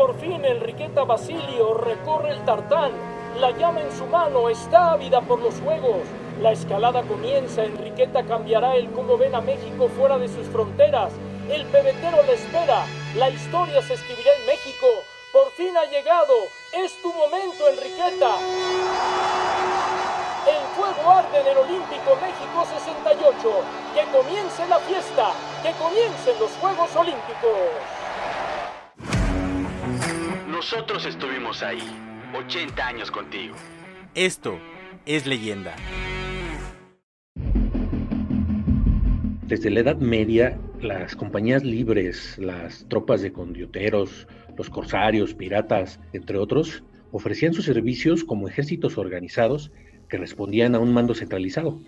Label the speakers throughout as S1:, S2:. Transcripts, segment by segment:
S1: Por fin Enriqueta Basilio, recorre el tartán. La llama en su mano, está ávida por los juegos. La escalada comienza, Enriqueta cambiará el cómo ven a México fuera de sus fronteras. El pebetero le espera, la historia se escribirá en México. Por fin ha llegado, es tu momento, Enriqueta. El fuego arde en el Olímpico México 68. Que comience la fiesta, que comiencen los Juegos Olímpicos.
S2: Nosotros estuvimos ahí, 80 años contigo.
S3: Esto es leyenda.
S4: Desde la Edad Media, las compañías libres, las tropas de condioteros, los corsarios, piratas, entre otros, ofrecían sus servicios como ejércitos organizados que respondían a un mando centralizado.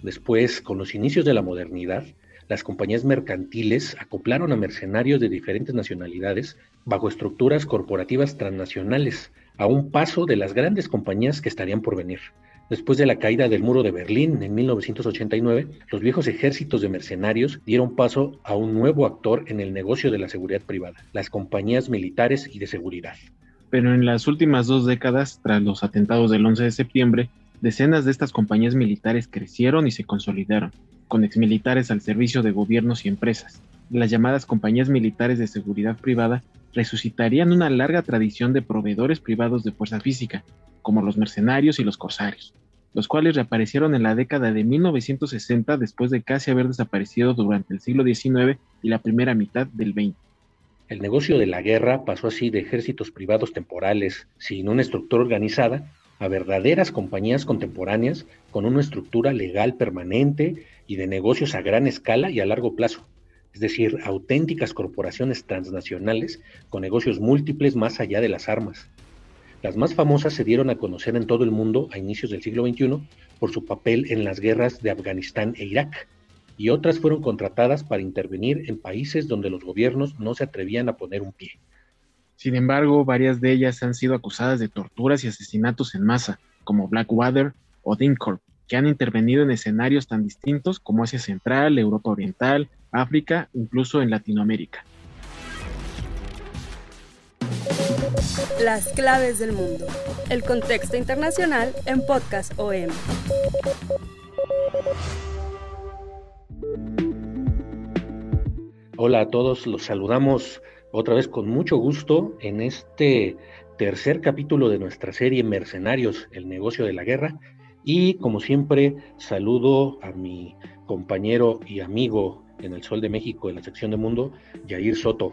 S4: Después, con los inicios de la modernidad, las compañías mercantiles acoplaron a mercenarios de diferentes nacionalidades bajo estructuras corporativas transnacionales, a un paso de las grandes compañías que estarían por venir. Después de la caída del muro de Berlín en 1989, los viejos ejércitos de mercenarios dieron paso a un nuevo actor en el negocio de la seguridad privada, las compañías militares y de seguridad.
S5: Pero en las últimas dos décadas, tras los atentados del 11 de septiembre, decenas de estas compañías militares crecieron y se consolidaron, con exmilitares al servicio de gobiernos y empresas. Las llamadas compañías militares de seguridad privada resucitarían una larga tradición de proveedores privados de fuerza física, como los mercenarios y los corsarios los cuales reaparecieron en la década de 1960 después de casi haber desaparecido durante el siglo XIX y la primera mitad del XX.
S4: El negocio de la guerra pasó así de ejércitos privados temporales, sin una estructura organizada, a verdaderas compañías contemporáneas con una estructura legal permanente y de negocios a gran escala y a largo plazo, es decir, auténticas corporaciones transnacionales con negocios múltiples más allá de las armas, las más famosas se dieron a conocer en todo el mundo a inicios del siglo XXI por su papel en las guerras de Afganistán e Irak, y otras fueron contratadas para intervenir en países donde los gobiernos no se atrevían a poner un pie.
S5: Sin embargo, varias de ellas han sido acusadas de torturas y asesinatos en masa, como Blackwater o DynCorp, que han intervenido en escenarios tan distintos como Asia Central, Europa Oriental, África, incluso en Latinoamérica.
S6: Las claves del mundo. El contexto internacional en Podcast OM.
S4: Hola a todos, los saludamos otra vez con mucho gusto en este tercer capítulo de nuestra serie Mercenarios, el negocio de la guerra. Y como siempre, saludo a mi compañero y amigo en el Sol de México, en la sección de Mundo, Yair Soto.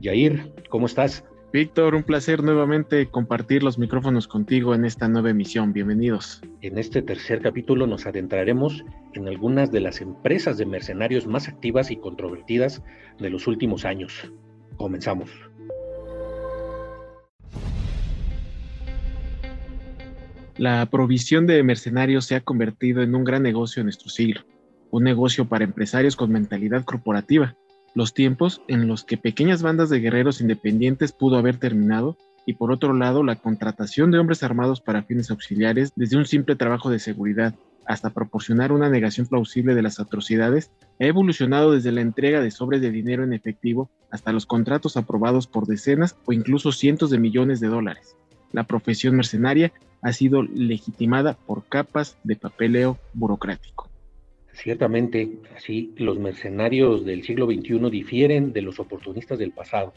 S4: Yair, ¿cómo estás?
S5: Víctor, un placer nuevamente compartir los micrófonos contigo en esta nueva emisión. Bienvenidos.
S4: En este tercer capítulo nos adentraremos en algunas de las empresas de mercenarios más activas y controvertidas de los últimos años. Comenzamos.
S5: La provisión de mercenarios se ha convertido en un gran negocio en nuestro siglo, un negocio para empresarios con mentalidad corporativa los tiempos en los que pequeñas bandas de guerreros independientes pudo haber terminado y por otro lado la contratación de hombres armados para fines auxiliares desde un simple trabajo de seguridad hasta proporcionar una negación plausible de las atrocidades, ha evolucionado desde la entrega de sobres de dinero en efectivo hasta los contratos aprobados por decenas o incluso cientos de millones de dólares. La profesión mercenaria ha sido legitimada por capas de papeleo burocrático.
S4: Ciertamente, así los mercenarios del siglo XXI difieren de los oportunistas del pasado.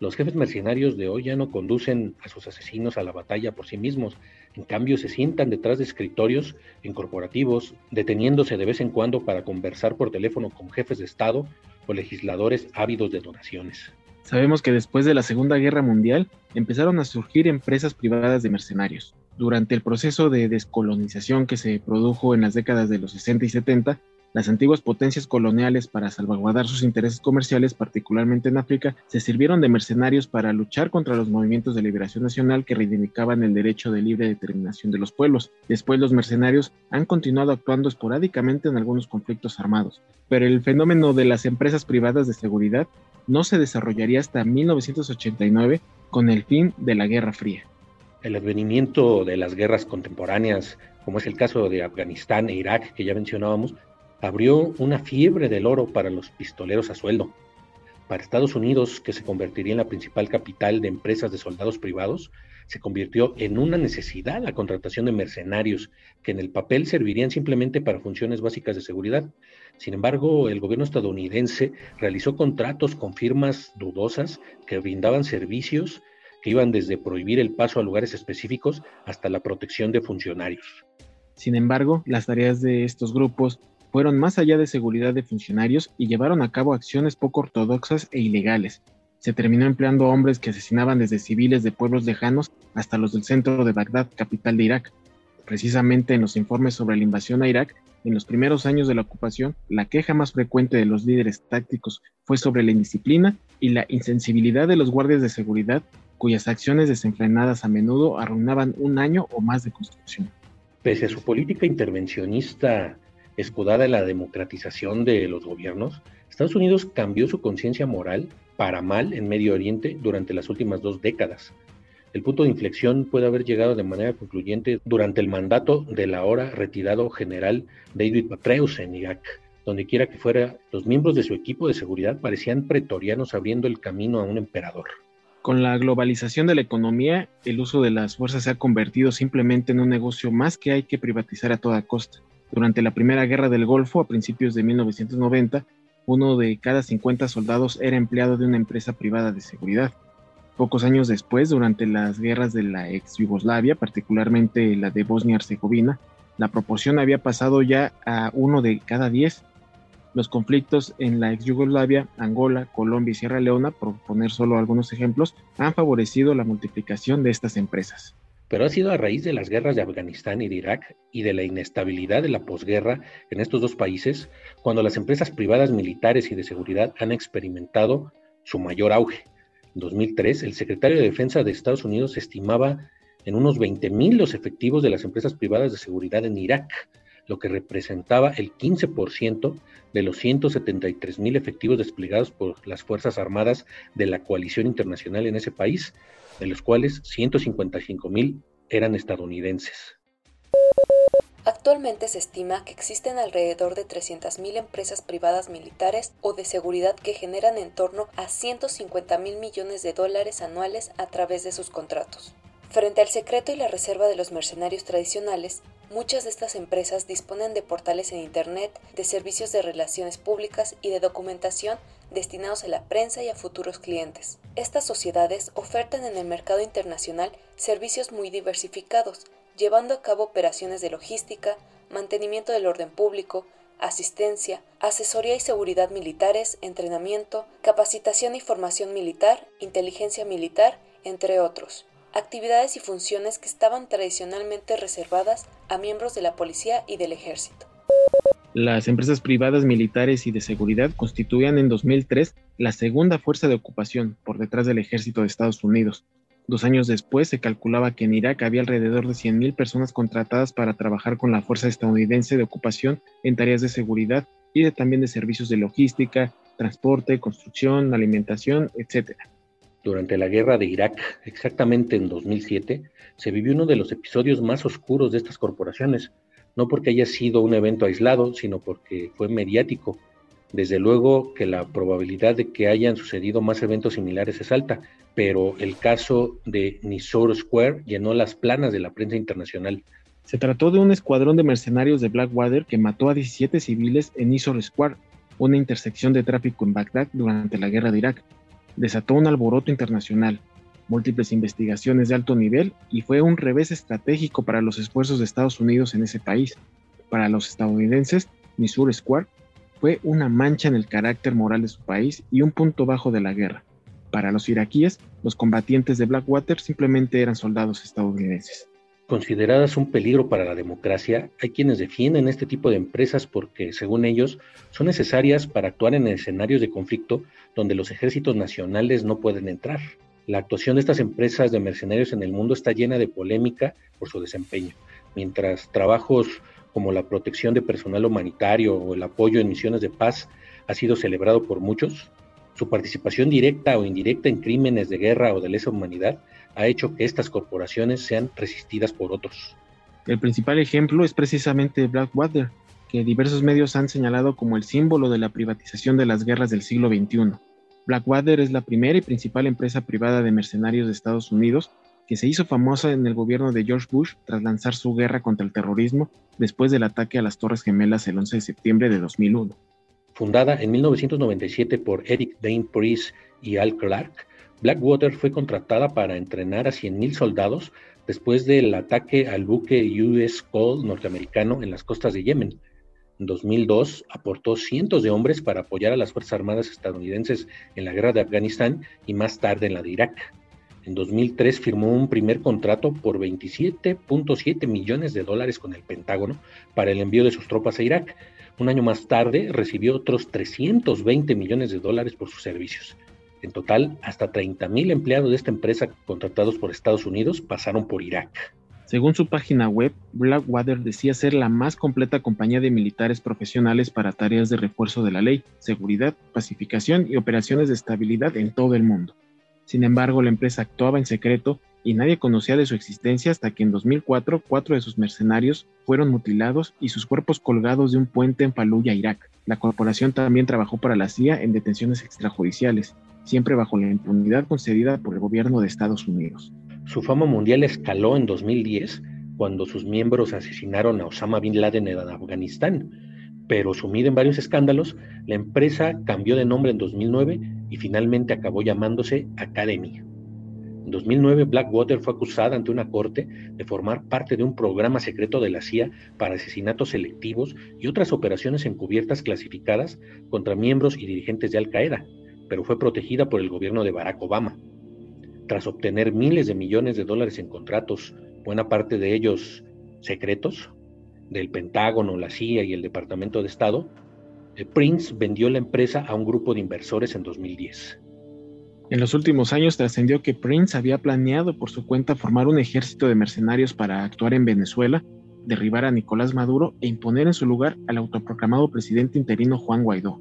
S4: Los jefes mercenarios de hoy ya no conducen a sus asesinos a la batalla por sí mismos, en cambio se sientan detrás de escritorios en corporativos, deteniéndose de vez en cuando para conversar por teléfono con jefes de Estado o legisladores ávidos de donaciones.
S5: Sabemos que después de la Segunda Guerra Mundial empezaron a surgir empresas privadas de mercenarios, durante el proceso de descolonización que se produjo en las décadas de los 60 y 70, Las antiguas potencias coloniales, para salvaguardar sus intereses comerciales, particularmente en África, se sirvieron de mercenarios para luchar contra los movimientos de liberación nacional que reivindicaban el derecho de libre determinación de los pueblos. Después los mercenarios han continuado actuando esporádicamente en algunos conflictos armados, pero el fenómeno de las empresas privadas de seguridad no se desarrollaría hasta 1989 con el fin de la Guerra Fría.
S4: El advenimiento de las guerras contemporáneas, como es el caso de Afganistán e Irak que ya mencionábamos, abrió una fiebre del oro para los pistoleros a sueldo. Para Estados Unidos, que se convertiría en la principal capital de empresas de soldados privados, se convirtió en una necesidad la contratación de mercenarios que en el papel servirían simplemente para funciones básicas de seguridad. Sin embargo, el gobierno estadounidense realizó contratos con firmas dudosas que brindaban servicios que iban desde prohibir el paso a lugares específicos hasta la protección de funcionarios.
S5: Sin embargo, las tareas de estos grupos fueron más allá de seguridad de funcionarios y llevaron a cabo acciones poco ortodoxas e ilegales. Se terminó empleando hombres que asesinaban desde civiles de pueblos lejanos hasta los del centro de Bagdad, capital de Irak. Precisamente en los informes sobre la invasión a Irak, en los primeros años de la ocupación, la queja más frecuente de los líderes tácticos fue sobre la indisciplina y la insensibilidad de los guardias de seguridad, cuyas acciones desenfrenadas a menudo arruinaban un año o más de construcción.
S4: Pese a su política intervencionista escudada en la democratización de los gobiernos, Estados Unidos cambió su conciencia moral para mal en Medio Oriente durante las últimas dos décadas. El punto de inflexión puede haber llegado de manera concluyente durante el mandato del ahora retirado general David Petraeus en Irak. Donde quiera que fuera, los miembros de su equipo de seguridad parecían pretorianos abriendo el camino a un emperador.
S5: Con la globalización de la economía, el uso de las fuerzas se ha convertido simplemente en un negocio más que hay que privatizar a toda costa. Durante la Primera Guerra del Golfo, a principios de 1990, uno de cada 50 soldados era empleado de una empresa privada de seguridad. Pocos años después, durante las guerras de la ex Yugoslavia, particularmente la de Bosnia-Herzegovina, la proporción había pasado ya a uno de cada diez. Los conflictos en la ex Yugoslavia, Angola, Colombia y Sierra Leona, por poner solo algunos ejemplos, han favorecido la multiplicación de estas empresas
S4: pero ha sido a raíz de las guerras de Afganistán y de Irak y de la inestabilidad de la posguerra en estos dos países cuando las empresas privadas militares y de seguridad han experimentado su mayor auge. En 2003, el secretario de Defensa de Estados Unidos estimaba en unos 20.000 los efectivos de las empresas privadas de seguridad en Irak, lo que representaba el 15% de los 173.000 efectivos desplegados por las Fuerzas Armadas de la coalición internacional en ese país, de los cuales 155 mil eran estadounidenses.
S7: Actualmente se estima que existen alrededor de 300.000 empresas privadas militares o de seguridad que generan en torno a 150 mil millones de dólares anuales a través de sus contratos. Frente al secreto y la reserva de los mercenarios tradicionales, muchas de estas empresas disponen de portales en Internet, de servicios de relaciones públicas y de documentación destinados a la prensa y a futuros clientes. Estas sociedades ofertan en el mercado internacional servicios muy diversificados, llevando a cabo operaciones de logística, mantenimiento del orden público, asistencia, asesoría y seguridad militares, entrenamiento, capacitación y formación militar, inteligencia militar, entre otros. Actividades y funciones que estaban tradicionalmente reservadas a miembros de la policía y del ejército.
S5: Las empresas privadas militares y de seguridad constituían en 2003 la segunda fuerza de ocupación por detrás del ejército de Estados Unidos. Dos años después se calculaba que en Irak había alrededor de 100.000 personas contratadas para trabajar con la fuerza estadounidense de ocupación en tareas de seguridad y también de servicios de logística, transporte, construcción, alimentación, etc.
S4: Durante la guerra de Irak, exactamente en 2007, se vivió uno de los episodios más oscuros de estas corporaciones, no porque haya sido un evento aislado, sino porque fue mediático. Desde luego que la probabilidad de que hayan sucedido más eventos similares es alta, pero el caso de Nisor Square llenó las planas de la prensa internacional.
S5: Se trató de un escuadrón de mercenarios de Blackwater que mató a 17 civiles en Nisor Square, una intersección de tráfico en Bagdad durante la guerra de Irak. Desató un alboroto internacional, múltiples investigaciones de alto nivel y fue un revés estratégico para los esfuerzos de Estados Unidos en ese país. Para los estadounidenses, Missouri Square fue una mancha en el carácter moral de su país y un punto bajo de la guerra. Para los iraquíes, los combatientes de Blackwater simplemente eran soldados estadounidenses.
S4: Consideradas un peligro para la democracia, hay quienes defienden este tipo de empresas porque, según ellos, son necesarias para actuar en escenarios de conflicto donde los ejércitos nacionales no pueden entrar. La actuación de estas empresas de mercenarios en el mundo está llena de polémica por su desempeño, mientras trabajos como la protección de personal humanitario o el apoyo en misiones de paz ha sido celebrado por muchos, su participación directa o indirecta en crímenes de guerra o de lesa humanidad ha hecho que estas corporaciones sean resistidas por otros.
S5: El principal ejemplo es precisamente Blackwater, que diversos medios han señalado como el símbolo de la privatización de las guerras del siglo XXI. Blackwater es la primera y principal empresa privada de mercenarios de Estados Unidos que se hizo famosa en el gobierno de George Bush tras lanzar su guerra contra el terrorismo después del ataque a las Torres Gemelas el 11 de septiembre de 2001.
S4: Fundada en 1997 por Eric Dane Priest y Al Clark, Blackwater fue contratada para entrenar a 100.000 soldados después del ataque al buque US Cole norteamericano en las costas de Yemen. En 2002 aportó cientos de hombres para apoyar a las Fuerzas Armadas estadounidenses en la guerra de Afganistán y más tarde en la de Irak. En 2003 firmó un primer contrato por 27.7 millones de dólares con el Pentágono para el envío de sus tropas a Irak. Un año más tarde recibió otros 320 millones de dólares por sus servicios. En total, hasta 30.000 empleados de esta empresa contratados por Estados Unidos pasaron por Irak.
S5: Según su página web, Blackwater decía ser la más completa compañía de militares profesionales para tareas de refuerzo de la ley, seguridad, pacificación y operaciones de estabilidad en todo el mundo. Sin embargo, la empresa actuaba en secreto y nadie conocía de su existencia hasta que en 2004 cuatro de sus mercenarios fueron mutilados y sus cuerpos colgados de un puente en Fallujah, Irak. La corporación también trabajó para la CIA en detenciones extrajudiciales siempre bajo la impunidad concedida por el gobierno de Estados Unidos.
S4: Su fama mundial escaló en 2010 cuando sus miembros asesinaron a Osama Bin Laden en Afganistán, pero sumida en varios escándalos, la empresa cambió de nombre en 2009 y finalmente acabó llamándose Academy. En 2009, Blackwater fue acusada ante una corte de formar parte de un programa secreto de la CIA para asesinatos selectivos y otras operaciones encubiertas clasificadas contra miembros y dirigentes de Al Qaeda, pero fue protegida por el gobierno de Barack Obama. Tras obtener miles de millones de dólares en contratos, buena parte de ellos secretos, del Pentágono, la CIA y el Departamento de Estado, Prince vendió la empresa a un grupo de inversores en 2010.
S5: En los últimos años trascendió que Prince había planeado por su cuenta formar un ejército de mercenarios para actuar en Venezuela, derribar a Nicolás Maduro e imponer en su lugar al autoproclamado presidente interino Juan Guaidó.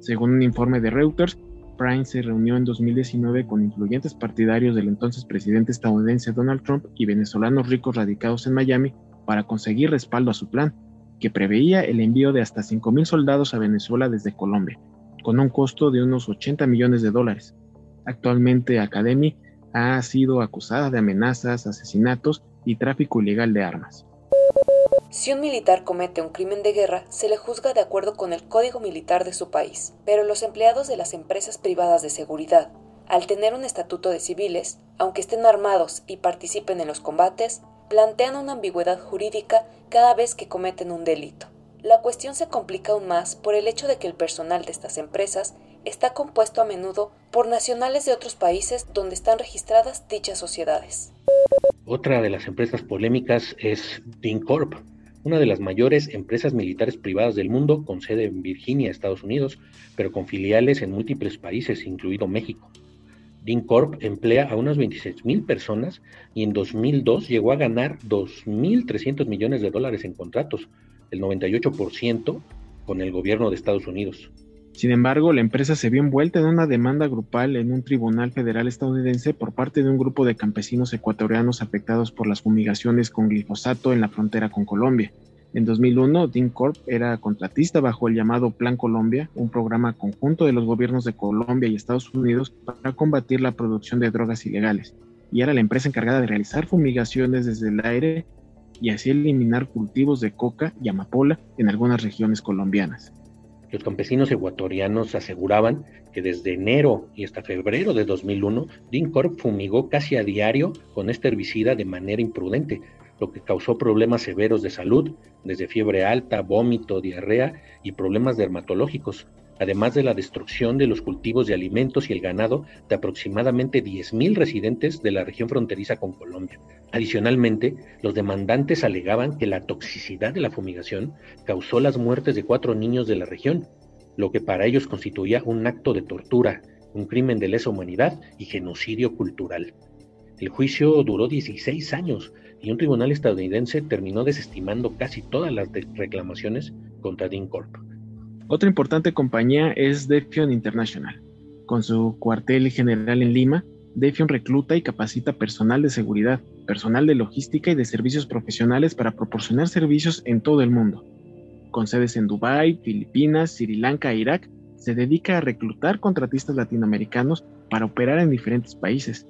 S5: Según un informe de Reuters, Prime se reunió en 2019 con influyentes partidarios del entonces presidente estadounidense Donald Trump y venezolanos ricos radicados en Miami para conseguir respaldo a su plan, que preveía el envío de hasta 5.000 soldados a Venezuela desde Colombia, con un costo de unos 80 millones de dólares. Actualmente Academy ha sido acusada de amenazas, asesinatos y tráfico ilegal de armas.
S7: Si un militar comete un crimen de guerra, se le juzga de acuerdo con el código militar de su país, pero los empleados de las empresas privadas de seguridad, al tener un estatuto de civiles, aunque estén armados y participen en los combates, plantean una ambigüedad jurídica cada vez que cometen un delito. La cuestión se complica aún más por el hecho de que el personal de estas empresas está compuesto a menudo por nacionales de otros países donde están registradas dichas sociedades.
S4: Otra de las empresas polémicas es DynCorp, una de las mayores empresas militares privadas del mundo, con sede en Virginia, Estados Unidos, pero con filiales en múltiples países, incluido México. DynCorp emplea a unas 26 mil personas y en 2002 llegó a ganar 2.300 millones de dólares en contratos, el 98% con el gobierno de Estados Unidos.
S5: Sin embargo, la empresa se vio envuelta en una demanda grupal en un tribunal federal estadounidense por parte de un grupo de campesinos ecuatorianos afectados por las fumigaciones con glifosato en la frontera con Colombia. En 2001, DynCorp era contratista bajo el llamado Plan Colombia, un programa conjunto de los gobiernos de Colombia y Estados Unidos para combatir la producción de drogas ilegales, y era la empresa encargada de realizar fumigaciones desde el aire y así eliminar cultivos de coca y amapola en algunas regiones colombianas.
S4: Los campesinos ecuatorianos aseguraban que desde enero y hasta febrero de 2001, DynCorp fumigó casi a diario con este herbicida de manera imprudente, lo que causó problemas severos de salud, desde fiebre alta, vómito, diarrea y problemas dermatológicos. Además de la destrucción de los cultivos de alimentos y el ganado de aproximadamente 10.000 residentes de la región fronteriza con Colombia. Adicionalmente, los demandantes alegaban que la toxicidad de la fumigación causó las muertes de cuatro niños de la región, lo que para ellos constituía un acto de tortura, un crimen de lesa humanidad y genocidio cultural. El juicio duró 16 años y un tribunal estadounidense terminó desestimando casi todas las reclamaciones contra DynCorp.
S5: Otra importante compañía es Defion International. Con su cuartel general en Lima, Defion recluta y capacita personal de seguridad, personal de logística y de servicios profesionales para proporcionar servicios en todo el mundo. Con sedes en Dubái, Filipinas, Sri Lanka e Irak, se dedica a reclutar contratistas latinoamericanos para operar en diferentes países,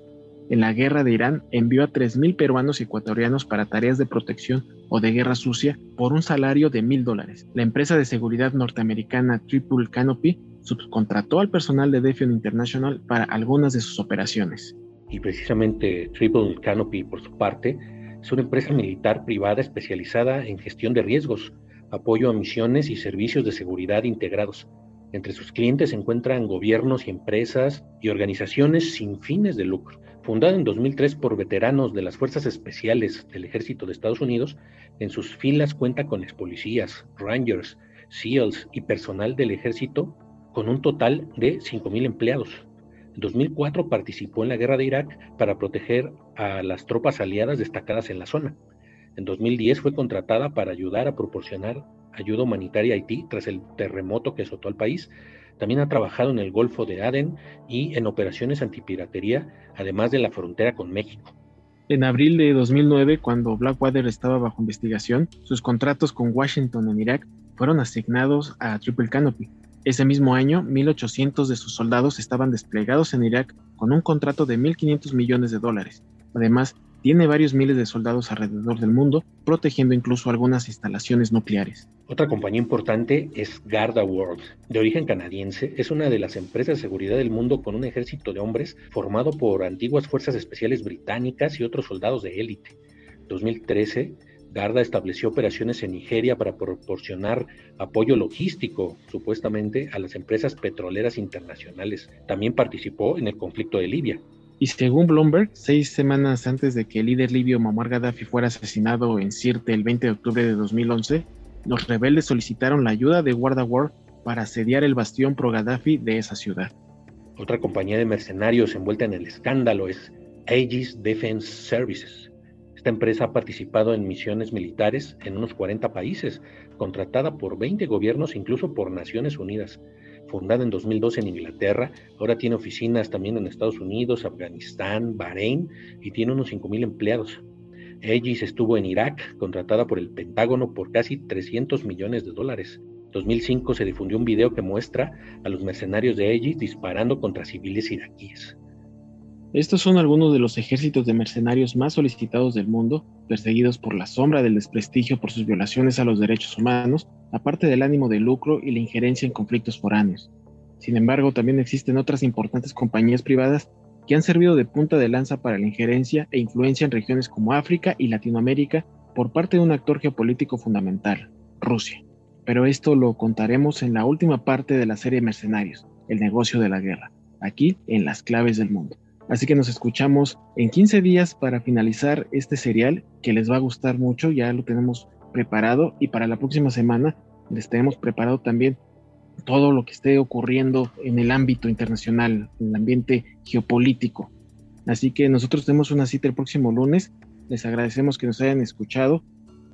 S5: en la guerra de Irán envió a 3.000 peruanos y ecuatorianos para tareas de protección o de guerra sucia por un salario de mil dólares. La empresa de seguridad norteamericana Triple Canopy subcontrató al personal de Defion International para algunas de sus operaciones.
S4: Y precisamente Triple Canopy, por su parte, es una empresa militar privada especializada en gestión de riesgos, apoyo a misiones y servicios de seguridad integrados. Entre sus clientes se encuentran gobiernos y empresas y organizaciones sin fines de lucro Fundada en 2003 por veteranos de las Fuerzas Especiales del Ejército de Estados Unidos, en sus filas cuenta con ex policías, rangers, SEALs y personal del ejército con un total de 5.000 empleados. En 2004 participó en la guerra de Irak para proteger a las tropas aliadas destacadas en la zona. En 2010 fue contratada para ayudar a proporcionar ayuda humanitaria a Haití tras el terremoto que azotó al país también ha trabajado en el Golfo de Aden y en operaciones antipiratería, además de la frontera con México.
S5: En abril de 2009, cuando Blackwater estaba bajo investigación, sus contratos con Washington en Irak fueron asignados a Triple Canopy. Ese mismo año, 1.800 de sus soldados estaban desplegados en Irak con un contrato de 1.500 millones de dólares. Además, tiene varios miles de soldados alrededor del mundo, protegiendo incluso algunas instalaciones nucleares.
S4: Otra compañía importante es Garda World, de origen canadiense. Es una de las empresas de seguridad del mundo con un ejército de hombres formado por antiguas fuerzas especiales británicas y otros soldados de élite. 2013, Garda estableció operaciones en Nigeria para proporcionar apoyo logístico, supuestamente, a las empresas petroleras internacionales. También participó en el conflicto de Libia.
S5: Y según Bloomberg, seis semanas antes de que el líder libio Muammar Gaddafi fuera asesinado en Sirte el 20 de octubre de 2011, los rebeldes solicitaron la ayuda de War para asediar el bastión pro-Gaddafi de esa ciudad.
S4: Otra compañía de mercenarios envuelta en el escándalo es Aegis Defense Services. Esta empresa ha participado en misiones militares en unos 40 países, contratada por 20 gobiernos, incluso por Naciones Unidas fundada en 2012 en Inglaterra, ahora tiene oficinas también en Estados Unidos, Afganistán, Bahrein y tiene unos 5.000 empleados. Aegis estuvo en Irak, contratada por el Pentágono por casi 300 millones de dólares. En 2005 se difundió un video que muestra a los mercenarios de Aegis disparando contra civiles iraquíes.
S5: Estos son algunos de los ejércitos de mercenarios más solicitados del mundo, perseguidos por la sombra del desprestigio por sus violaciones a los derechos humanos, aparte del ánimo de lucro y la injerencia en conflictos foráneos. Sin embargo, también existen otras importantes compañías privadas que han servido de punta de lanza para la injerencia e influencia en regiones como África y Latinoamérica por parte de un actor geopolítico fundamental, Rusia. Pero esto lo contaremos en la última parte de la serie Mercenarios, el negocio de la guerra, aquí en las claves del mundo. Así que nos escuchamos en 15 días para finalizar este serial que les va a gustar mucho, ya lo tenemos preparado y para la próxima semana les tenemos preparado también todo lo que esté ocurriendo en el ámbito internacional, en el ambiente geopolítico. Así que nosotros tenemos una cita el próximo lunes. Les agradecemos que nos hayan escuchado.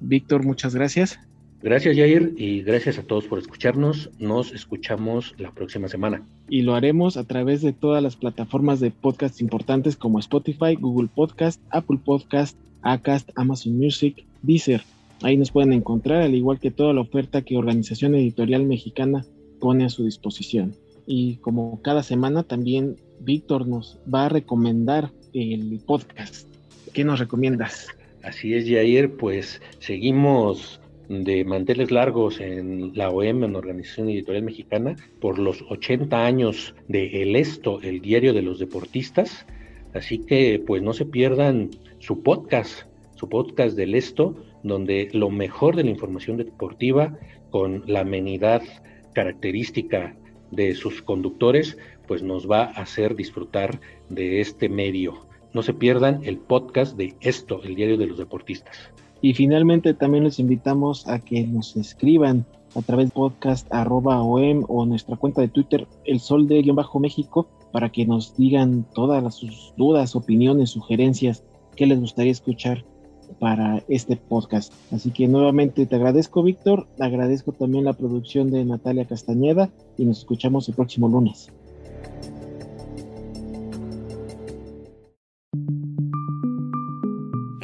S5: Víctor, muchas gracias.
S4: Gracias, Jair, y gracias a todos por escucharnos. Nos escuchamos la próxima semana.
S5: Y lo haremos a través de todas las plataformas de podcast importantes como Spotify, Google Podcast, Apple Podcast, Acast, Amazon Music, Deezer. Ahí nos pueden encontrar, al igual que toda la oferta que Organización Editorial Mexicana pone a su disposición. Y como cada semana, también Víctor nos va a recomendar el podcast. ¿Qué nos recomiendas?
S4: Así es, Jair, pues seguimos de manteles largos en la OEM, en Organización Editorial Mexicana, por los 80 años de El Esto, el diario de los deportistas. Así que pues no se pierdan su podcast, su podcast del Esto, donde lo mejor de la información deportiva con la amenidad característica de sus conductores, pues nos va a hacer disfrutar de este medio. No se pierdan el podcast de esto, el diario de los deportistas.
S5: Y finalmente también les invitamos a que nos escriban a través de podcast arroba o nuestra cuenta de Twitter, el sol de guion bajo México, para que nos digan todas sus dudas, opiniones, sugerencias que les gustaría escuchar para este podcast. Así que nuevamente te agradezco, Víctor. Agradezco también la producción de Natalia Castañeda y nos escuchamos el próximo lunes.